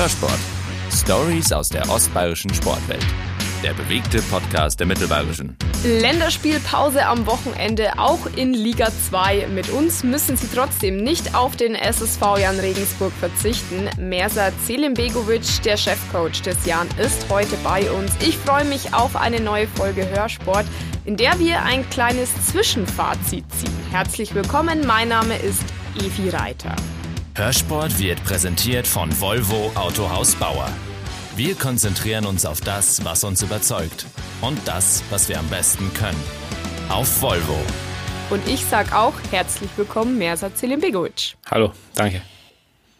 Hörsport. Stories aus der ostbayerischen Sportwelt. Der bewegte Podcast der Mittelbayerischen. Länderspielpause am Wochenende, auch in Liga 2. Mit uns müssen Sie trotzdem nicht auf den SSV Jan Regensburg verzichten. Mersa Zelimbegovic, der Chefcoach des Jan, ist heute bei uns. Ich freue mich auf eine neue Folge Hörsport, in der wir ein kleines Zwischenfazit ziehen. Herzlich willkommen, mein Name ist Evi Reiter. Hörsport wird präsentiert von Volvo Autohaus Bauer. Wir konzentrieren uns auf das, was uns überzeugt und das, was wir am besten können. Auf Volvo. Und ich sag auch herzlich willkommen, Mersa Zelimbegovic. Hallo, danke.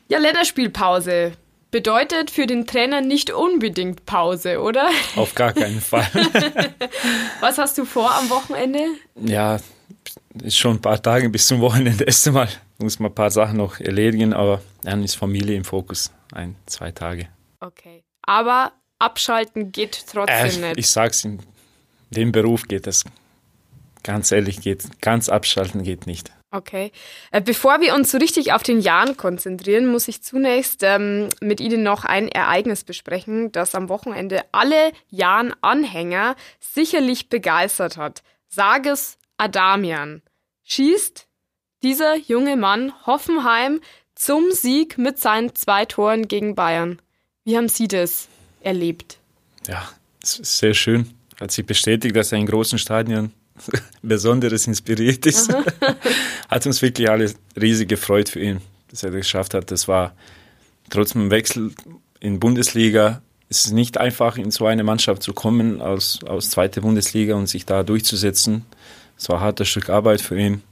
Ja, Länderspielpause bedeutet für den Trainer nicht unbedingt Pause, oder? Auf gar keinen Fall. was hast du vor am Wochenende? Ja, ist schon ein paar Tage bis zum Wochenende. Erst einmal muss man ein paar Sachen noch erledigen, aber dann ist Familie im Fokus. Ein, zwei Tage. Okay. Aber abschalten geht trotzdem Äh, nicht. ich sag's, in dem Beruf geht das. Ganz ehrlich, geht ganz abschalten geht nicht. Okay. Äh, Bevor wir uns so richtig auf den Jan konzentrieren, muss ich zunächst ähm, mit Ihnen noch ein Ereignis besprechen, das am Wochenende alle Jan-Anhänger sicherlich begeistert hat. Sages Adamian. Schießt dieser junge Mann Hoffenheim zum Sieg mit seinen zwei Toren gegen Bayern. Wie haben Sie das erlebt? Ja, es ist sehr schön. Hat sich bestätigt, dass er in großen Stadien Besonderes inspiriert ist. hat uns wirklich alle riesig gefreut für ihn, dass er das geschafft hat. Das war trotz dem Wechsel in Bundesliga. Es ist nicht einfach, in so eine Mannschaft zu kommen aus, aus zweiter Bundesliga und sich da durchzusetzen. Es war ein hartes Stück Arbeit für ihn.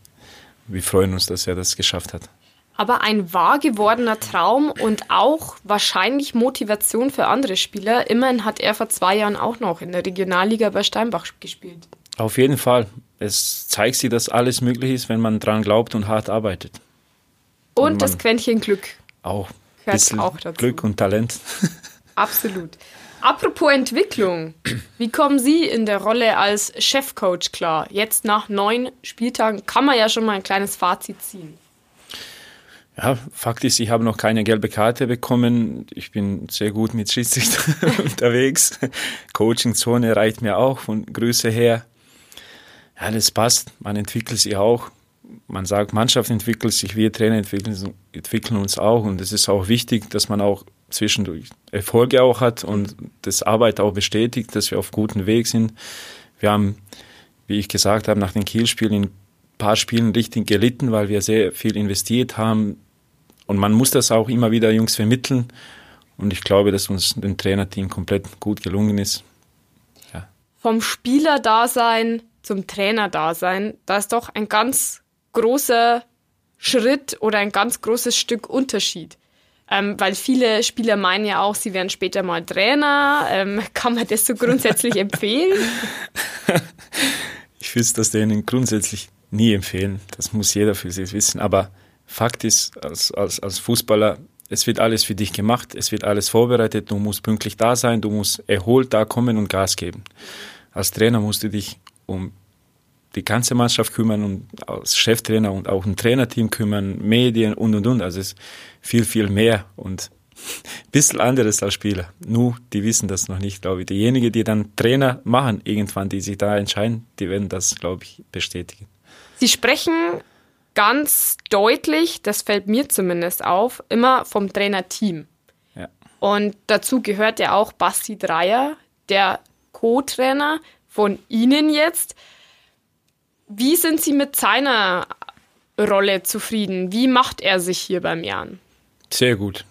Wir freuen uns, dass er das geschafft hat. Aber ein wahr gewordener Traum und auch wahrscheinlich Motivation für andere Spieler. Immerhin hat er vor zwei Jahren auch noch in der Regionalliga bei Steinbach gespielt. Auf jeden Fall. Es zeigt sich, dass alles möglich ist, wenn man dran glaubt und hart arbeitet. Und Und das Quäntchen Glück. Auch Gehört auch dazu. Glück und Talent. Absolut. Apropos Entwicklung. Wie kommen Sie in der Rolle als Chefcoach klar? Jetzt nach neun Spieltagen kann man ja schon mal ein kleines Fazit ziehen. Ja, Fakt ist, ich habe noch keine gelbe Karte bekommen. Ich bin sehr gut mit Schiedsrichter unterwegs. Coachingzone reicht mir auch von Größe her. Ja, das passt. Man entwickelt sich auch. Man sagt, Mannschaft entwickelt sich, wir Trainer entwickeln, entwickeln uns auch. Und es ist auch wichtig, dass man auch zwischendurch Erfolge auch hat und das Arbeit auch bestätigt, dass wir auf gutem Weg sind. Wir haben, wie ich gesagt habe, nach den Kielspielen in ein paar Spielen richtig gelitten, weil wir sehr viel investiert haben, und man muss das auch immer wieder Jungs vermitteln. Und ich glaube, dass uns dem Trainerteam komplett gut gelungen ist. Vom Spielerdasein zum Trainerdasein, da ist doch ein ganz großer Schritt oder ein ganz großes Stück Unterschied. Ähm, weil viele Spieler meinen ja auch, sie werden später mal Trainer. Ähm, kann man das so grundsätzlich empfehlen? Ich will das denen grundsätzlich nie empfehlen. Das muss jeder für sich wissen. Aber Fakt ist, als, als, als Fußballer, es wird alles für dich gemacht, es wird alles vorbereitet, du musst pünktlich da sein, du musst erholt da kommen und Gas geben. Als Trainer musst du dich um die ganze Mannschaft kümmern und als Cheftrainer und auch ein Trainerteam kümmern, Medien und und und. Also es ist viel, viel mehr und ein bisschen anderes als Spieler. Nur, die wissen das noch nicht, glaube ich. Diejenigen, die dann Trainer machen, irgendwann, die sich da entscheiden, die werden das, glaube ich, bestätigen. Sie sprechen ganz deutlich, das fällt mir zumindest auf, immer vom Trainerteam. Ja. Und dazu gehört ja auch Basti Dreier, der Co-Trainer von Ihnen jetzt. Wie sind Sie mit seiner Rolle zufrieden? Wie macht er sich hier beim Jan? Sehr gut.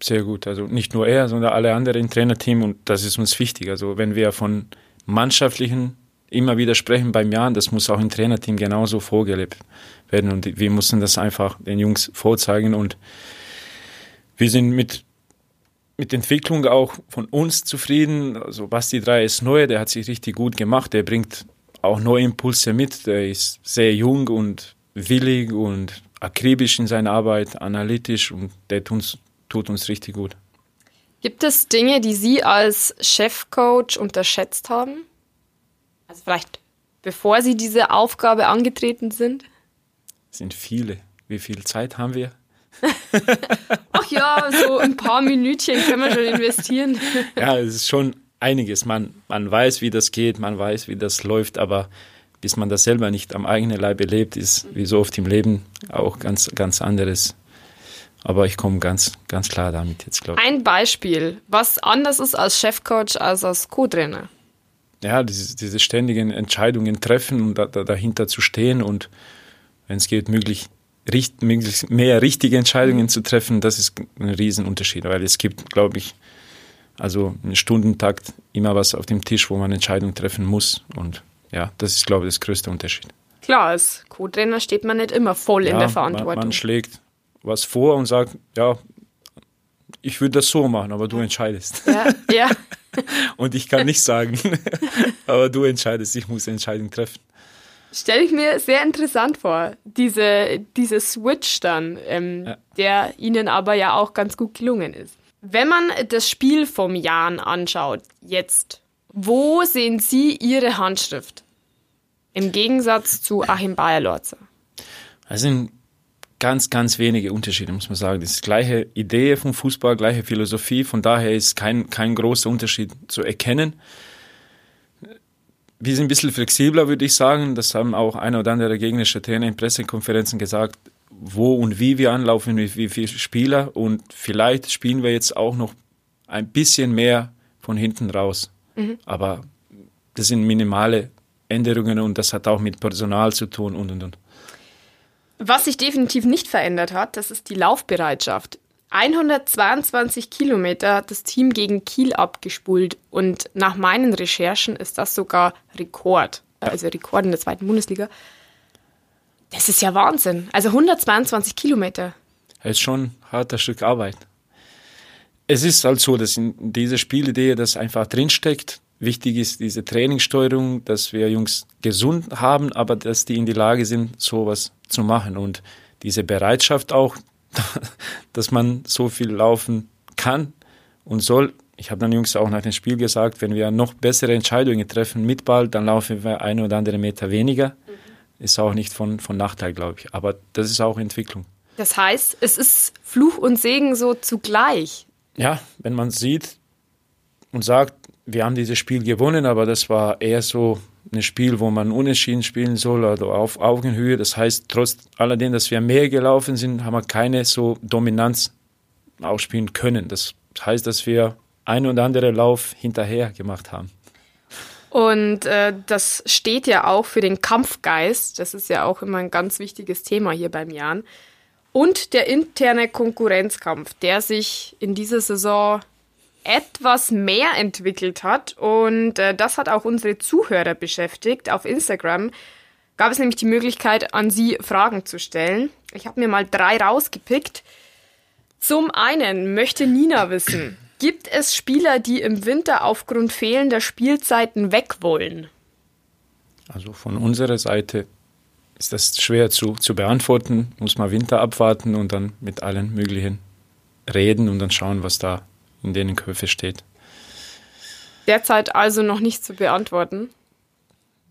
Sehr gut. Also nicht nur er, sondern alle anderen im Trainerteam und das ist uns wichtig. Also wenn wir von mannschaftlichen immer wieder sprechen beim Jan, das muss auch im Trainerteam genauso vorgelebt werden und wir müssen das einfach den Jungs vorzeigen und wir sind mit mit Entwicklung auch von uns zufrieden. Also Basti 3 ist neu, der hat sich richtig gut gemacht, der bringt auch neue Impulse mit, der ist sehr jung und willig und akribisch in seiner Arbeit, analytisch und der tut uns, tut uns richtig gut. Gibt es Dinge, die Sie als Chefcoach unterschätzt haben? Also vielleicht bevor Sie diese Aufgabe angetreten sind? Es sind viele. Wie viel Zeit haben wir? Ach ja, so ein paar Minütchen können wir schon investieren. Ja, es ist schon einiges. Man, man weiß, wie das geht, man weiß, wie das läuft, aber bis man das selber nicht am eigenen Leib erlebt, ist wie so oft im Leben auch ganz, ganz anderes. Aber ich komme ganz, ganz klar damit jetzt, glaube ich. Ein Beispiel, was anders ist als Chefcoach als als Co-Trainer. Ja, diese, diese ständigen Entscheidungen treffen und da, da, dahinter zu stehen und wenn es geht, möglich, richt, möglichst mehr richtige Entscheidungen mhm. zu treffen, das ist ein Riesenunterschied, weil es gibt, glaube ich, also einen Stundentakt immer was auf dem Tisch, wo man Entscheidungen treffen muss und ja, das ist, glaube ich, das größte Unterschied. Klar, als Co-Trainer steht man nicht immer voll ja, in der Verantwortung. Man, man schlägt was vor und sagt, ja, ich würde das so machen, aber du entscheidest. Ja, ja. und ich kann nicht sagen, aber du entscheidest, ich muss Entscheidung treffen. Stelle ich mir sehr interessant vor, diese, diese Switch dann, ähm, ja. der Ihnen aber ja auch ganz gut gelungen ist. Wenn man das Spiel vom Jan anschaut, jetzt, wo sehen Sie Ihre Handschrift? Im Gegensatz zu Achim Bayer-Lorzer. Also ganz, ganz wenige Unterschiede, muss man sagen. Das ist gleiche Idee vom Fußball, gleiche Philosophie. Von daher ist kein, kein großer Unterschied zu erkennen. Wir sind ein bisschen flexibler, würde ich sagen. Das haben auch eine oder andere gegnerische Trainer in Pressekonferenzen gesagt, wo und wie wir anlaufen, wie, wie viele Spieler. Und vielleicht spielen wir jetzt auch noch ein bisschen mehr von hinten raus. Mhm. Aber das sind minimale Änderungen und das hat auch mit Personal zu tun und und und. Was sich definitiv nicht verändert hat, das ist die Laufbereitschaft. 122 Kilometer hat das Team gegen Kiel abgespult und nach meinen Recherchen ist das sogar Rekord. Also Rekord in der zweiten Bundesliga. Das ist ja Wahnsinn. Also 122 Kilometer. Das ist schon ein harter Stück Arbeit. Es ist halt so, dass in dieser Spielidee das einfach drinsteckt. Wichtig ist diese Trainingssteuerung, dass wir Jungs gesund haben, aber dass die in die Lage sind, sowas zu machen. Und diese Bereitschaft auch, dass man so viel laufen kann und soll. Ich habe dann Jungs auch nach dem Spiel gesagt, wenn wir noch bessere Entscheidungen treffen mit Ball, dann laufen wir ein oder andere Meter weniger. Mhm. Ist auch nicht von, von Nachteil, glaube ich. Aber das ist auch Entwicklung. Das heißt, es ist Fluch und Segen so zugleich. Ja, wenn man sieht und sagt, wir haben dieses Spiel gewonnen, aber das war eher so ein Spiel, wo man unentschieden spielen soll oder auf Augenhöhe. Das heißt, trotz alledem, dass wir mehr gelaufen sind, haben wir keine so Dominanz ausspielen können. Das heißt, dass wir ein und andere Lauf hinterher gemacht haben. Und äh, das steht ja auch für den Kampfgeist. Das ist ja auch immer ein ganz wichtiges Thema hier beim Jan. Und der interne Konkurrenzkampf, der sich in dieser Saison etwas mehr entwickelt hat. Und äh, das hat auch unsere Zuhörer beschäftigt. Auf Instagram gab es nämlich die Möglichkeit, an sie Fragen zu stellen. Ich habe mir mal drei rausgepickt. Zum einen möchte Nina wissen, gibt es Spieler, die im Winter aufgrund fehlender Spielzeiten weg wollen? Also von unserer Seite ist das schwer zu, zu beantworten. Muss man Winter abwarten und dann mit allen möglichen reden und dann schauen, was da in denen Köpfe steht. Derzeit also noch nicht zu beantworten.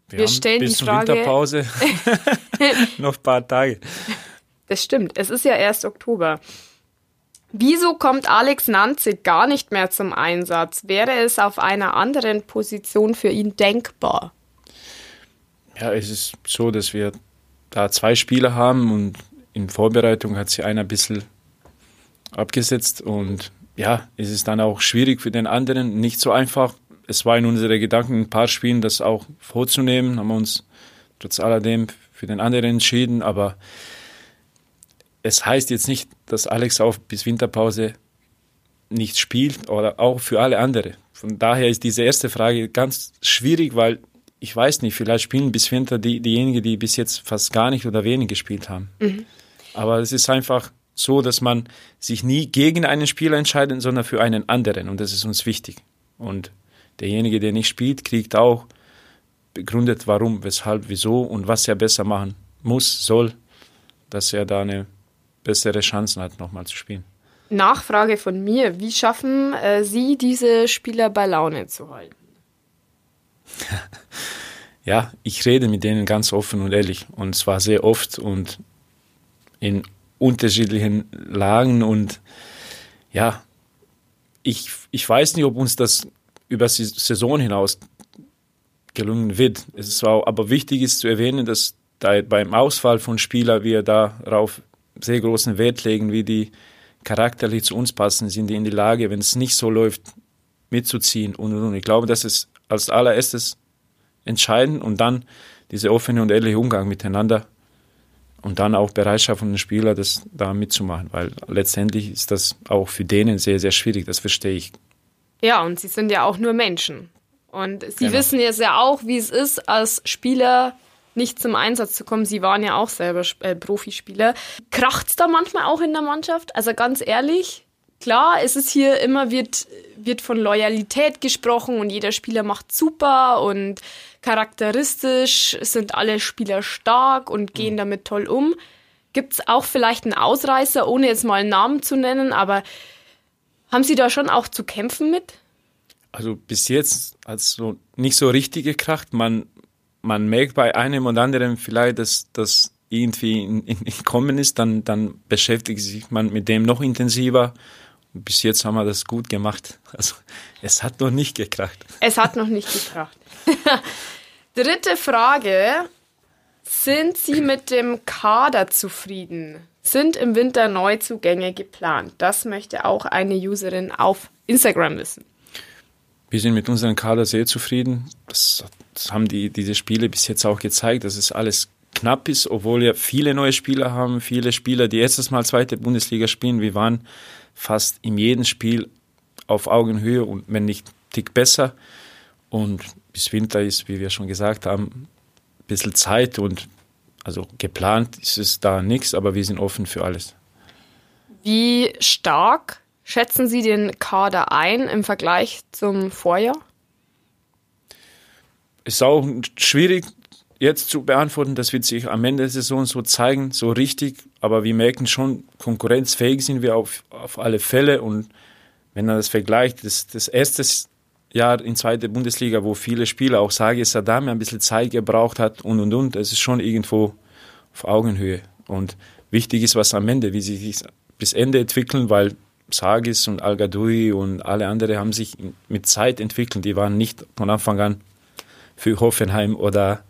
Wir, Wir stellen bis die Frage. Winterpause noch ein paar Tage. Das stimmt. Es ist ja erst Oktober. Wieso kommt Alex Nanzig gar nicht mehr zum Einsatz? Wäre es auf einer anderen Position für ihn denkbar? Ja, es ist so, dass wir da zwei Spieler haben und in Vorbereitung hat sie einer ein bisschen abgesetzt und ja, es ist dann auch schwierig für den anderen, nicht so einfach. Es war in unseren Gedanken, ein paar Spielen das auch vorzunehmen, haben wir uns trotz alledem für den anderen entschieden, aber es heißt jetzt nicht, dass Alex auch bis Winterpause nicht spielt oder auch für alle anderen. Von daher ist diese erste Frage ganz schwierig, weil ich weiß nicht, vielleicht spielen bis Winter die, diejenigen, die bis jetzt fast gar nicht oder wenig gespielt haben. Mhm. Aber es ist einfach so, dass man sich nie gegen einen Spieler entscheidet, sondern für einen anderen. Und das ist uns wichtig. Und derjenige, der nicht spielt, kriegt auch begründet, warum, weshalb, wieso und was er besser machen muss, soll, dass er da eine bessere Chance hat, nochmal zu spielen. Nachfrage von mir. Wie schaffen äh, Sie, diese Spieler bei Laune zu halten? ja, ich rede mit denen ganz offen und ehrlich. Und zwar sehr oft und in unterschiedlichen Lagen und ja, ich, ich weiß nicht, ob uns das über die Saison hinaus gelungen wird. Es ist auch, aber wichtig ist zu erwähnen, dass da beim Ausfall von Spielern wir darauf sehr großen Wert legen, wie die charakterlich zu uns passen, sind die in die Lage, wenn es nicht so läuft, mitzuziehen und und und. Ich glaube, das ist als allererstes entscheidend und dann dieser offene und ehrliche Umgang miteinander und dann auch Bereitschaft von den Spielern, das da mitzumachen, weil letztendlich ist das auch für denen sehr, sehr schwierig, das verstehe ich. Ja, und sie sind ja auch nur Menschen. Und sie genau. wissen jetzt ja auch, wie es ist, als Spieler nicht zum Einsatz zu kommen. Sie waren ja auch selber äh, Profispieler. Kracht's da manchmal auch in der Mannschaft? Also ganz ehrlich, klar, es ist hier immer, wird, wird von Loyalität gesprochen und jeder Spieler macht super und charakteristisch sind alle Spieler stark und gehen mhm. damit toll um. Gibt es auch vielleicht einen Ausreißer, ohne jetzt mal einen Namen zu nennen, aber haben Sie da schon auch zu kämpfen mit? Also bis jetzt hat es so nicht so richtig gekracht. Man, man merkt bei einem und anderen vielleicht, dass das irgendwie in, in, in ist, dann, dann beschäftigt sich man mit dem noch intensiver bis jetzt haben wir das gut gemacht. Also es hat noch nicht gekracht. Es hat noch nicht gekracht. Dritte Frage. Sind Sie mit dem Kader zufrieden? Sind im Winter Neuzugänge geplant? Das möchte auch eine Userin auf Instagram wissen. Wir sind mit unserem Kader sehr zufrieden. Das, das haben die, diese Spiele bis jetzt auch gezeigt, dass es alles knapp ist, obwohl wir viele neue Spieler haben, viele Spieler, die erstes Mal zweite Bundesliga spielen. Wir waren fast in jedem Spiel auf Augenhöhe und wenn nicht Tick besser. Und bis Winter ist, wie wir schon gesagt haben, ein bisschen Zeit und also geplant ist es da nichts, aber wir sind offen für alles. Wie stark schätzen Sie den Kader ein im Vergleich zum Vorjahr? Ist auch schwierig jetzt zu beantworten. Das wird sich am Ende der Saison so zeigen, so richtig. Aber wir merken schon, konkurrenzfähig sind wir auf, auf alle Fälle. Und wenn man das vergleicht, das, das erste Jahr in zweiter Bundesliga, wo viele Spieler, auch Sage Saddam, ein bisschen Zeit gebraucht hat und und und, es ist schon irgendwo auf Augenhöhe. Und wichtig ist, was am Ende, wie sie sich bis Ende entwickeln, weil Sagis und Al Gadoui und alle anderen haben sich mit Zeit entwickelt. Die waren nicht von Anfang an für Hoffenheim oder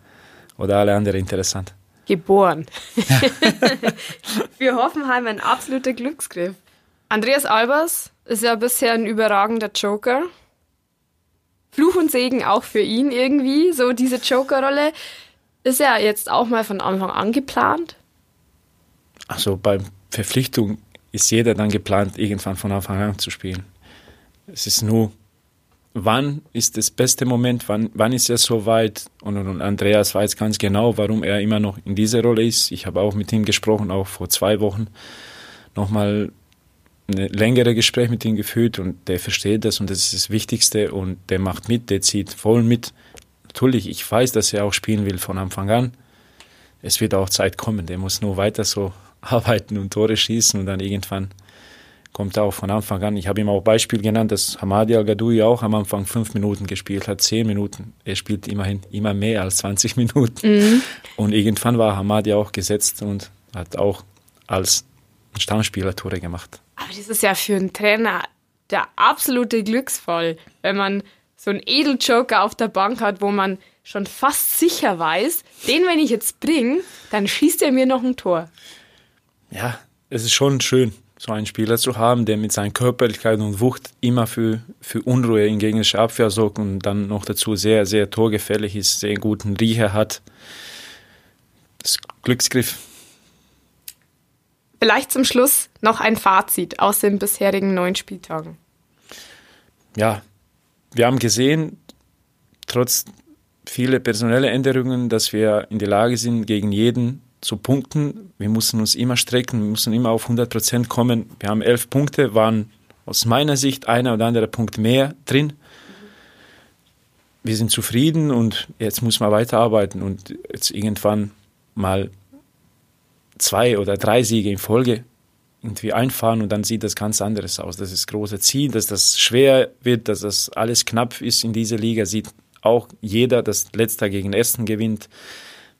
oder alle anderen interessant? Geboren. Für Hoffenheim ein absoluter Glücksgriff. Andreas Albers ist ja bisher ein überragender Joker. Fluch und Segen auch für ihn irgendwie. So diese Joker-Rolle ist ja jetzt auch mal von Anfang an geplant. Also bei Verpflichtung ist jeder dann geplant, irgendwann von Anfang an zu spielen. Es ist nur wann ist das beste Moment, wann, wann ist er so weit? Und, und, Andreas weiß ganz genau, warum er immer noch in dieser Rolle ist. Ich habe auch mit ihm gesprochen, auch vor zwei Wochen nochmal ein längere Gespräch mit ihm geführt und der versteht das und das ist das Wichtigste und der macht mit, der zieht voll mit. Natürlich, ich weiß, dass er auch spielen will von Anfang an. Es wird auch Zeit kommen, der muss nur weiter so arbeiten und Tore schießen und dann irgendwann kommt auch von Anfang an. Ich habe ihm auch Beispiel genannt, dass Hamadi Al-Gadoui auch am Anfang fünf Minuten gespielt hat, zehn Minuten. Er spielt immerhin immer mehr als 20 Minuten. Mhm. Und irgendwann war Hamadi auch gesetzt und hat auch als Stammspieler Tore gemacht. Aber das ist ja für einen Trainer der absolute Glücksfall, wenn man so einen Edeljoker auf der Bank hat, wo man schon fast sicher weiß, den, wenn ich jetzt bringe, dann schießt er mir noch ein Tor. Ja, es ist schon schön so einen Spieler zu haben, der mit seiner Körperlichkeit und Wucht immer für, für Unruhe in gegnerischer Abwehr sorgt und dann noch dazu sehr, sehr torgefällig ist, sehr guten Riecher hat. Das Glücksgriff. Vielleicht zum Schluss noch ein Fazit aus den bisherigen neun Spieltagen. Ja, wir haben gesehen, trotz vieler personeller Änderungen, dass wir in der Lage sind, gegen jeden zu punkten. Wir mussten uns immer strecken, wir mussten immer auf 100 Prozent kommen. Wir haben elf Punkte, waren aus meiner Sicht einer oder andere Punkt mehr drin. Wir sind zufrieden und jetzt muss man weiterarbeiten und jetzt irgendwann mal zwei oder drei Siege in Folge irgendwie einfahren und dann sieht das ganz anderes aus. Das ist das große Ziel, dass das schwer wird, dass das alles knapp ist in dieser Liga, sieht auch jeder, dass letzter gegen Ersten gewinnt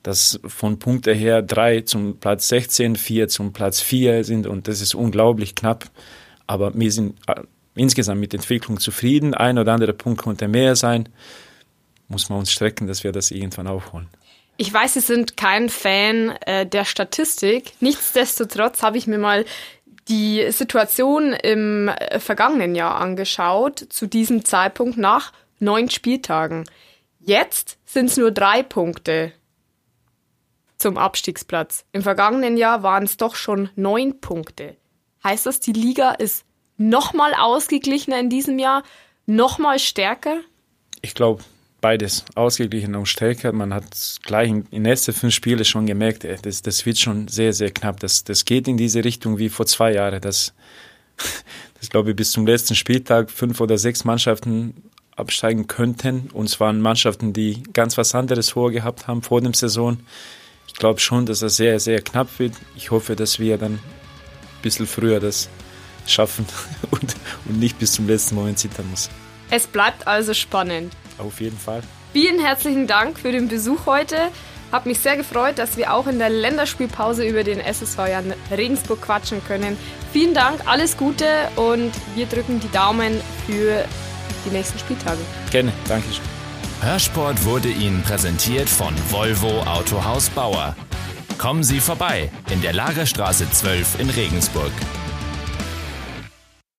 dass von Punkte her drei zum Platz 16, vier zum Platz 4 sind und das ist unglaublich knapp. Aber wir sind äh, insgesamt mit Entwicklung zufrieden. Ein oder andere Punkt konnte mehr sein. Muss man uns strecken, dass wir das irgendwann aufholen. Ich weiß, Sie sind kein Fan äh, der Statistik. Nichtsdestotrotz habe ich mir mal die Situation im äh, vergangenen Jahr angeschaut, zu diesem Zeitpunkt nach neun Spieltagen. Jetzt sind es nur drei Punkte zum Abstiegsplatz. Im vergangenen Jahr waren es doch schon neun Punkte. Heißt das, die Liga ist nochmal ausgeglichener in diesem Jahr, nochmal stärker? Ich glaube, beides ausgeglichen und stärker. Man hat gleich in den ersten fünf Spielen schon gemerkt, äh, das, das wird schon sehr, sehr knapp. Das, das geht in diese Richtung wie vor zwei Jahren. Das, das glaube ich bis zum letzten Spieltag fünf oder sechs Mannschaften absteigen könnten. Und waren Mannschaften, die ganz was anderes vorgehabt haben vor dem Saison. Ich glaube schon, dass das sehr, sehr knapp wird. Ich hoffe, dass wir dann ein bisschen früher das schaffen und, und nicht bis zum letzten Moment zittern muss. Es bleibt also spannend. Auf jeden Fall. Vielen herzlichen Dank für den Besuch heute. Hab mich sehr gefreut, dass wir auch in der Länderspielpause über den SSV Jan Regensburg quatschen können. Vielen Dank, alles Gute und wir drücken die Daumen für die nächsten Spieltage. Gerne, danke schön. Hörsport wurde Ihnen präsentiert von Volvo Autohaus Bauer. Kommen Sie vorbei in der Lagerstraße 12 in Regensburg.